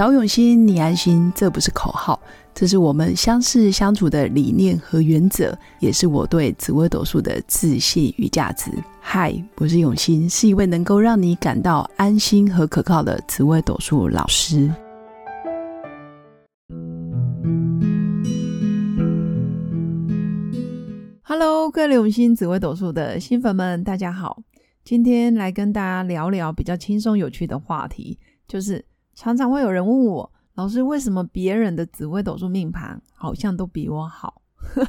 找永新，你安心，这不是口号，这是我们相识相处的理念和原则，也是我对紫微斗数的自信与价值。嗨，我是永新，是一位能够让你感到安心和可靠的紫微斗数老师。Hello，各位永新紫微斗数的新粉们，大家好，今天来跟大家聊聊比较轻松有趣的话题，就是。常常会有人问我，老师为什么别人的紫微斗数命盘好像都比我好？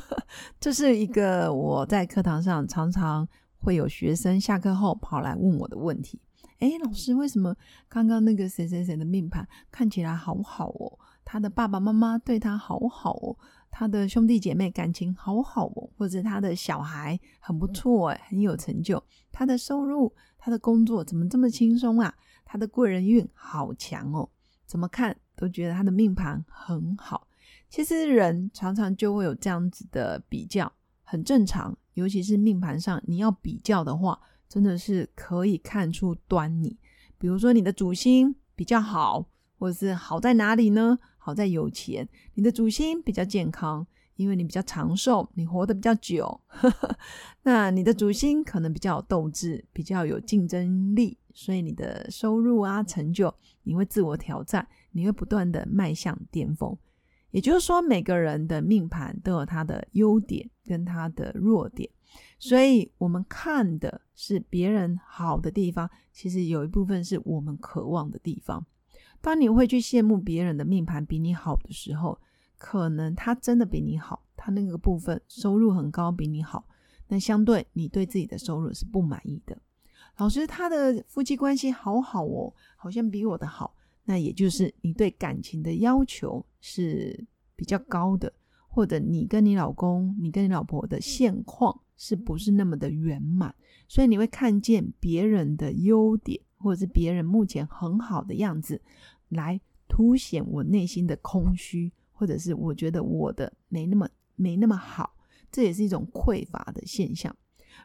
这是一个我在课堂上常常会有学生下课后跑来问我的问题。哎，老师，为什么刚刚那个谁谁谁的命盘看起来好好哦？他的爸爸妈妈对他好好哦，他的兄弟姐妹感情好好哦，或者他的小孩很不错哎，很有成就，他的收入、他的工作怎么这么轻松啊？他的贵人运好强哦，怎么看都觉得他的命盘很好。其实人常常就会有这样子的比较，很正常。尤其是命盘上你要比较的话，真的是可以看出端倪。比如说你的主星比较好，或者是好在哪里呢？好在有钱，你的主星比较健康。因为你比较长寿，你活得比较久，那你的主星可能比较有斗志，比较有竞争力，所以你的收入啊、成就，你会自我挑战，你会不断的迈向巅峰。也就是说，每个人的命盘都有他的优点跟他的弱点，所以我们看的是别人好的地方，其实有一部分是我们渴望的地方。当你会去羡慕别人的命盘比你好的时候，可能他真的比你好，他那个部分收入很高，比你好。那相对你对自己的收入是不满意的。老师，他的夫妻关系好好哦，好像比我的好。那也就是你对感情的要求是比较高的，或者你跟你老公、你跟你老婆的现况是不是那么的圆满？所以你会看见别人的优点，或者是别人目前很好的样子，来凸显我内心的空虚。或者是我觉得我的没那么没那么好，这也是一种匮乏的现象。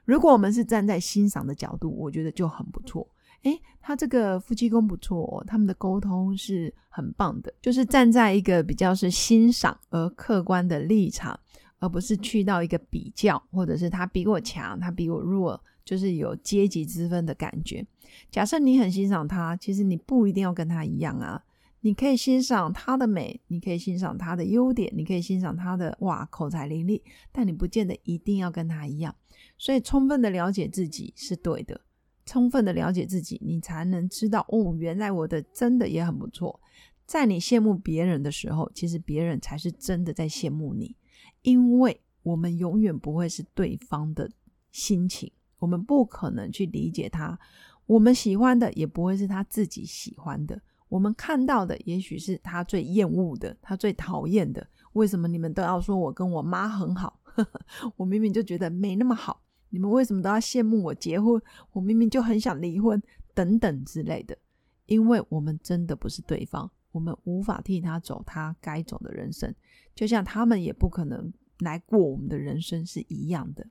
如果我们是站在欣赏的角度，我觉得就很不错。诶，他这个夫妻宫不错，他们的沟通是很棒的，就是站在一个比较是欣赏而客观的立场，而不是去到一个比较，或者是他比我强，他比我弱，就是有阶级之分的感觉。假设你很欣赏他，其实你不一定要跟他一样啊。你可以欣赏他的美，你可以欣赏他的优点，你可以欣赏他的哇口才伶俐，但你不见得一定要跟他一样。所以，充分的了解自己是对的，充分的了解自己，你才能知道哦，原来我的真的也很不错。在你羡慕别人的时候，其实别人才是真的在羡慕你，因为我们永远不会是对方的心情，我们不可能去理解他，我们喜欢的也不会是他自己喜欢的。我们看到的也许是他最厌恶的，他最讨厌的。为什么你们都要说我跟我妈很好？我明明就觉得没那么好。你们为什么都要羡慕我结婚？我明明就很想离婚，等等之类的。因为我们真的不是对方，我们无法替他走他该走的人生，就像他们也不可能来过我们的人生是一样的。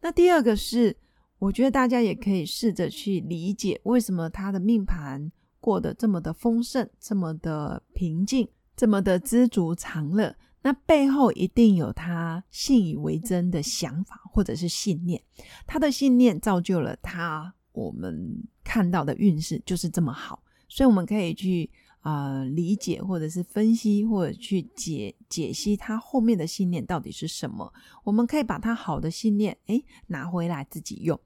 那第二个是，我觉得大家也可以试着去理解，为什么他的命盘。过得这么的丰盛，这么的平静，这么的知足常乐，那背后一定有他信以为真的想法或者是信念。他的信念造就了他，我们看到的运势就是这么好。所以我们可以去啊理解，或者是分析，或者去解解析他后面的信念到底是什么。我们可以把他好的信念诶拿回来自己用。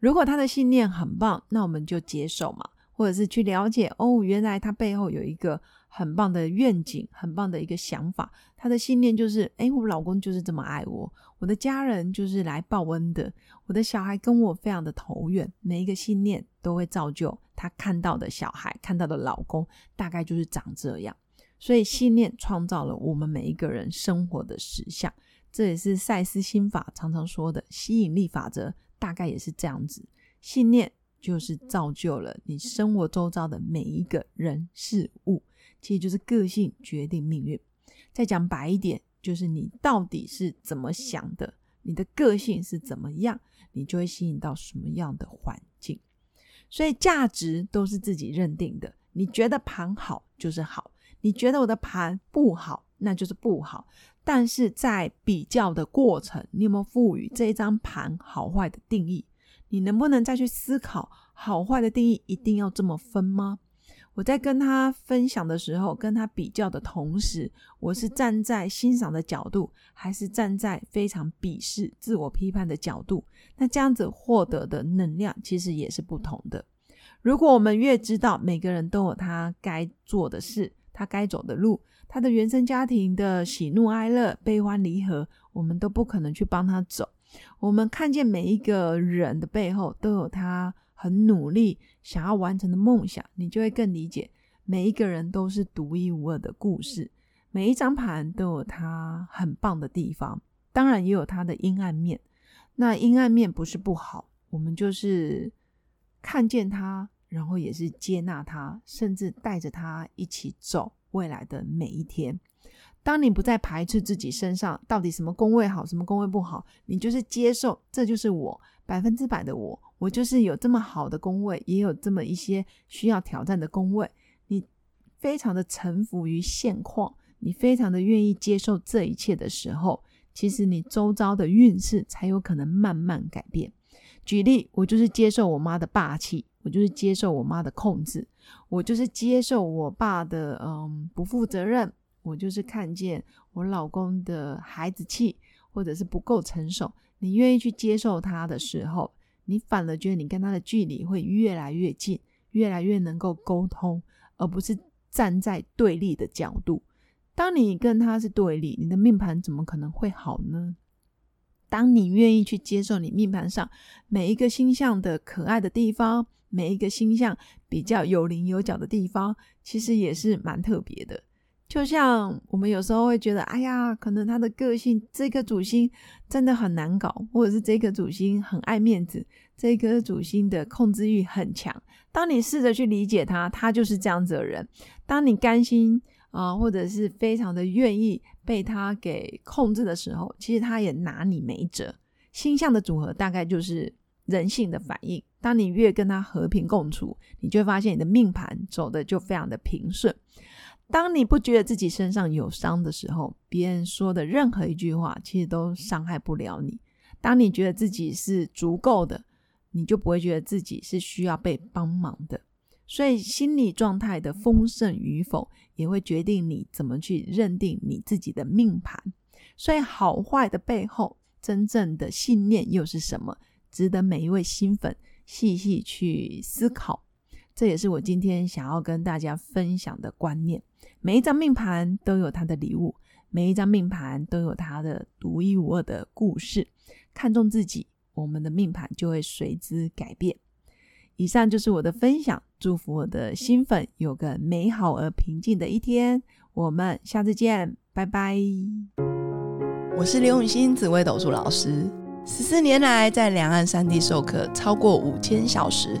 如果他的信念很棒，那我们就接受嘛。或者是去了解哦，原来他背后有一个很棒的愿景，很棒的一个想法。他的信念就是：哎，我老公就是这么爱我，我的家人就是来报恩的，我的小孩跟我非常的投缘。每一个信念都会造就他看到的小孩，看到的老公，大概就是长这样。所以信念创造了我们每一个人生活的实相。这也是赛斯心法常常说的吸引力法则，大概也是这样子。信念。就是造就了你生活周遭的每一个人事物，其实就是个性决定命运。再讲白一点，就是你到底是怎么想的，你的个性是怎么样，你就会吸引到什么样的环境。所以价值都是自己认定的，你觉得盘好就是好，你觉得我的盘不好，那就是不好。但是在比较的过程，你有没有赋予这一张盘好坏的定义？你能不能再去思考好坏的定义一定要这么分吗？我在跟他分享的时候，跟他比较的同时，我是站在欣赏的角度，还是站在非常鄙视、自我批判的角度？那这样子获得的能量其实也是不同的。如果我们越知道每个人都有他该做的事，他该走的路，他的原生家庭的喜怒哀乐、悲欢离合，我们都不可能去帮他走。我们看见每一个人的背后都有他。很努力想要完成的梦想，你就会更理解每一个人都是独一无二的故事，每一张盘都有它很棒的地方，当然也有它的阴暗面。那阴暗面不是不好，我们就是看见它，然后也是接纳它，甚至带着它一起走未来的每一天。当你不再排斥自己身上到底什么宫位好，什么宫位不好，你就是接受，这就是我百分之百的我。我就是有这么好的宫位，也有这么一些需要挑战的宫位。你非常的臣服于现况，你非常的愿意接受这一切的时候，其实你周遭的运势才有可能慢慢改变。举例，我就是接受我妈的霸气，我就是接受我妈的控制，我就是接受我爸的嗯不负责任，我就是看见我老公的孩子气，或者是不够成熟。你愿意去接受他的时候。你反而觉得你跟他的距离会越来越近，越来越能够沟通，而不是站在对立的角度。当你跟他是对立，你的命盘怎么可能会好呢？当你愿意去接受你命盘上每一个星象的可爱的地方，每一个星象比较有棱有角的地方，其实也是蛮特别的。就像我们有时候会觉得，哎呀，可能他的个性，这颗主星真的很难搞，或者是这颗主星很爱面子，这颗主星的控制欲很强。当你试着去理解他，他就是这样子的人。当你甘心啊，或者是非常的愿意被他给控制的时候，其实他也拿你没辙。星象的组合大概就是人性的反应。当你越跟他和平共处，你就会发现你的命盘走的就非常的平顺。当你不觉得自己身上有伤的时候，别人说的任何一句话其实都伤害不了你。当你觉得自己是足够的，你就不会觉得自己是需要被帮忙的。所以，心理状态的丰盛与否，也会决定你怎么去认定你自己的命盘。所以，好坏的背后，真正的信念又是什么？值得每一位新粉细细去思考。这也是我今天想要跟大家分享的观念。每一张命盘都有它的礼物，每一张命盘都有它的独一无二的故事。看重自己，我们的命盘就会随之改变。以上就是我的分享，祝福我的新粉有个美好而平静的一天。我们下次见，拜拜。我是刘永新紫微斗数老师，十四年来在两岸三地授课超过五千小时，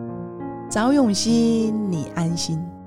找永熙，你安心。